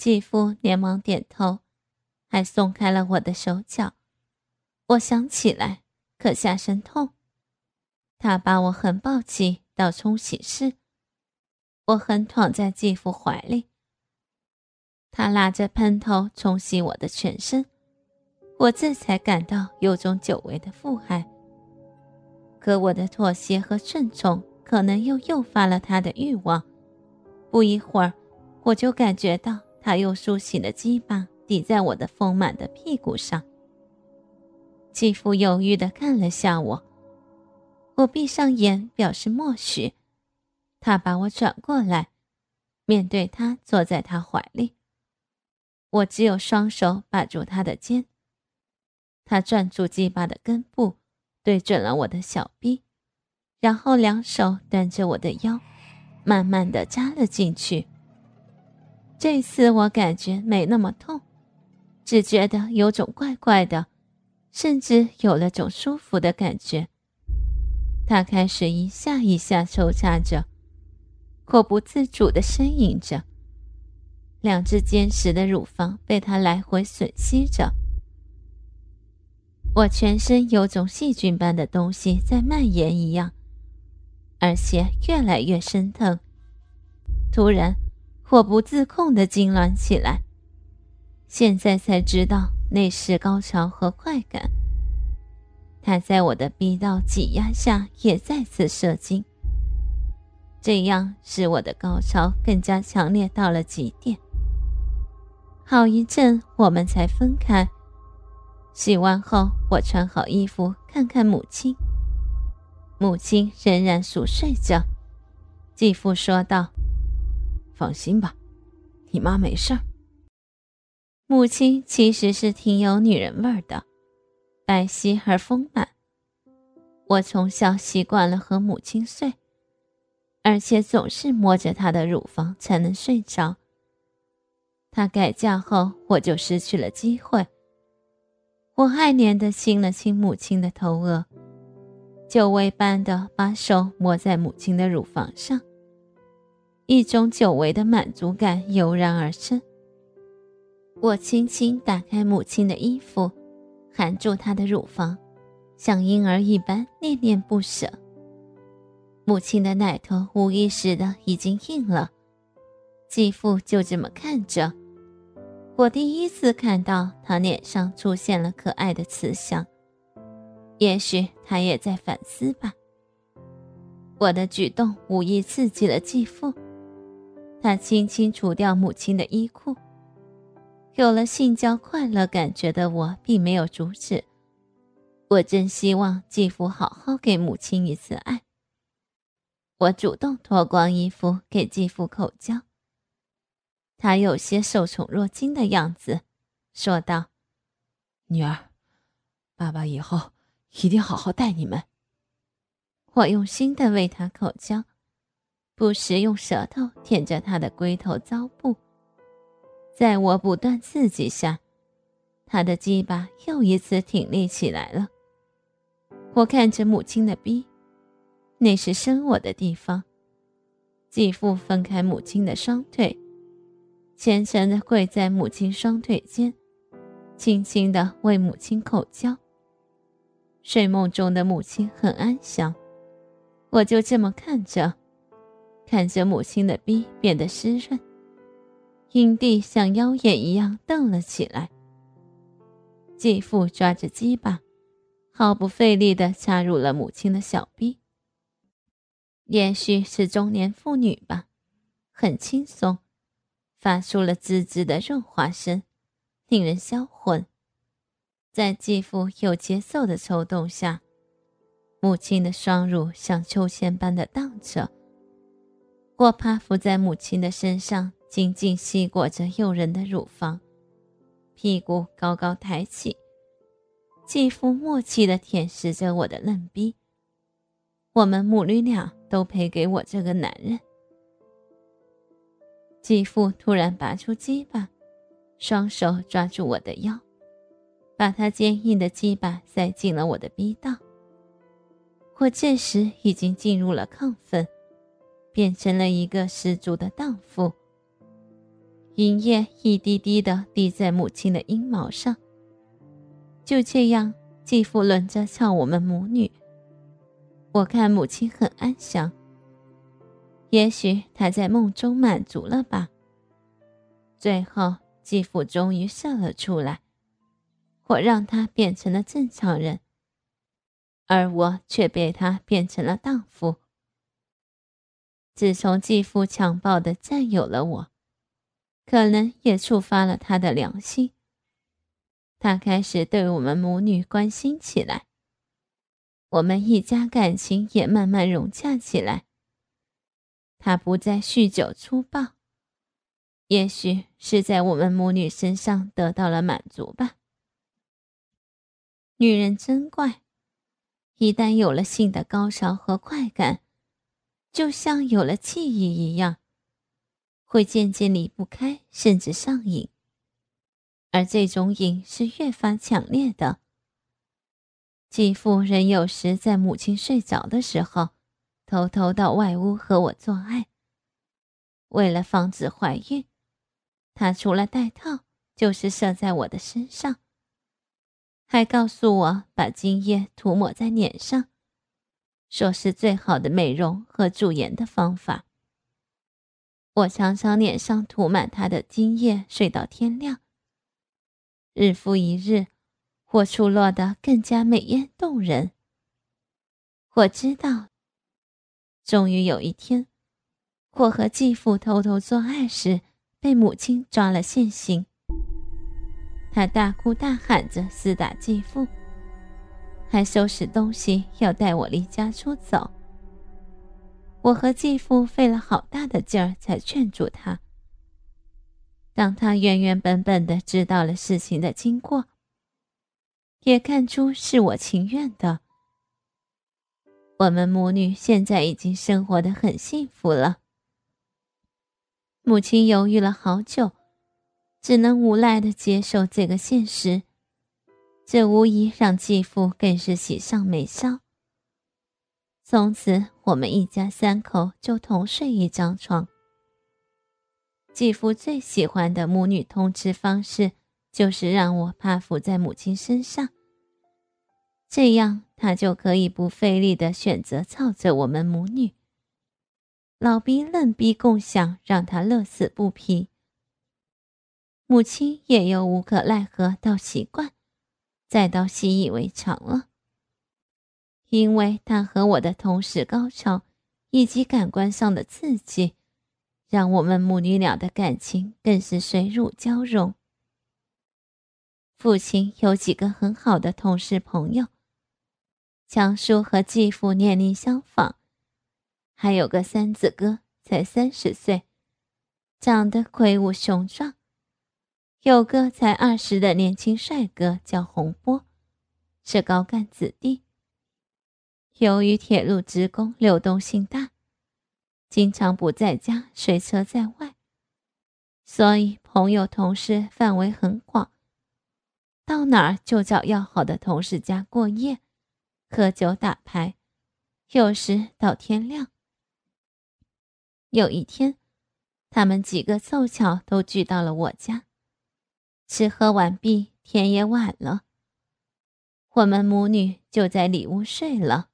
继父连忙点头，还松开了我的手脚。我想起来，可下身痛。他把我横抱起到冲洗室，我横躺在继父怀里。他拉着喷头冲洗我的全身，我这才感到有种久违的父爱。可我的妥协和顺从，可能又诱发了他的欲望。不一会儿，我就感觉到他又竖起了鸡巴抵在我的丰满的屁股上。继父犹豫地看了下我。我闭上眼，表示默许。他把我转过来，面对他，坐在他怀里。我只有双手把住他的肩。他攥住鸡巴的根部，对准了我的小臂，然后两手端着我的腰，慢慢的扎了进去。这次我感觉没那么痛，只觉得有种怪怪的，甚至有了种舒服的感觉。他开始一下一下抽插着，我不自主地呻吟着。两只坚实的乳房被他来回吮吸着，我全身有种细菌般的东西在蔓延一样，而且越来越生疼。突然，我不自控地痉挛起来。现在才知道那是高潮和快感。他在我的逼道挤压下也再次射精，这样使我的高潮更加强烈到了极点。好一阵，我们才分开。洗完后，我穿好衣服，看看母亲。母亲仍然熟睡着。继父说道：“放心吧，你妈没事儿。”母亲其实是挺有女人味儿的。白皙而丰满。我从小习惯了和母亲睡，而且总是摸着她的乳房才能睡着。她改嫁后，我就失去了机会。我爱怜地亲了亲母亲的头额，久违般的把手摸在母亲的乳房上，一种久违的满足感油然而生。我轻轻打开母亲的衣服。含住她的乳房，像婴儿一般恋恋不舍。母亲的奶头无意识的已经硬了，继父就这么看着。我第一次看到他脸上出现了可爱的慈祥，也许他也在反思吧。我的举动无意刺激了继父，他轻轻除掉母亲的衣裤。有了性交快乐感觉的我，并没有阻止。我真希望继父好好给母亲一次爱。我主动脱光衣服给继父口交，他有些受宠若惊的样子，说道：“女儿，爸爸以后一定好好待你们。”我用心的为他口交，不时用舌头舔着他的龟头糟布。在我不断刺激下，他的鸡巴又一次挺立起来了。我看着母亲的逼，那是生我的地方。继父分开母亲的双腿，虔诚地跪在母亲双腿间，轻轻地为母亲口交。睡梦中的母亲很安详，我就这么看着，看着母亲的逼变得湿润。阴蒂像妖眼一样瞪了起来。继父抓着鸡巴，毫不费力地插入了母亲的小臂。也许是中年妇女吧，很轻松，发出了滋滋的润滑声，令人销魂。在继父有节奏的抽动下，母亲的双乳像秋千般的荡着。我趴伏在母亲的身上。紧紧吸裹着诱人的乳房，屁股高高抬起，继父默契地舔舐着我的嫩逼。我们母女俩都赔给我这个男人。继父突然拔出鸡巴，双手抓住我的腰，把他坚硬的鸡巴塞进了我的逼道。我这时已经进入了亢奋，变成了一个十足的荡妇。银液一滴滴的滴在母亲的阴毛上。就这样，继父轮着操我们母女。我看母亲很安详，也许她在梦中满足了吧。最后，继父终于射了出来，我让他变成了正常人，而我却被他变成了荡妇。自从继父强暴的占有了我，可能也触发了他的良心，他开始对我们母女关心起来。我们一家感情也慢慢融洽起来。他不再酗酒粗暴，也许是在我们母女身上得到了满足吧。女人真怪，一旦有了性的高潮和快感，就像有了记忆一样，会渐渐离不开，甚至上瘾。而这种瘾是越发强烈的。继父仍有时在母亲睡着的时候，偷偷到外屋和我做爱。为了防止怀孕，他除了戴套，就是射在我的身上，还告诉我把精液涂抹在脸上，说是最好的美容和驻颜的方法。我常常脸上涂满他的精液，睡到天亮。日复一日。我出落得更加美艳动人。我知道，终于有一天，我和继父偷偷做爱时，被母亲抓了现行。他大哭大喊着厮打继父，还收拾东西要带我离家出走。我和继父费了好大的劲儿才劝住他。当他原原本本的知道了事情的经过。也看出是我情愿的。我们母女现在已经生活的很幸福了。母亲犹豫了好久，只能无奈的接受这个现实。这无疑让继父更是喜上眉梢。从此，我们一家三口就同睡一张床。继父最喜欢的母女通吃方式。就是让我趴伏在母亲身上，这样他就可以不费力的选择操着我们母女。老逼嫩逼共享，让他乐此不疲。母亲也由无可奈何到习惯，再到习以为常了。因为他和我的同时高潮，以及感官上的刺激，让我们母女俩的感情更是水乳交融。父亲有几个很好的同事朋友，强叔和继父年龄相仿，还有个三子哥才三十岁，长得魁梧雄壮；有个才二十的年轻帅哥叫洪波，是高干子弟。由于铁路职工流动性大，经常不在家，睡车在外，所以朋友同事范围很广。到哪儿就找要好的同事家过夜，喝酒打牌，有时到天亮。有一天，他们几个凑巧都聚到了我家，吃喝完毕，天也晚了，我们母女就在里屋睡了。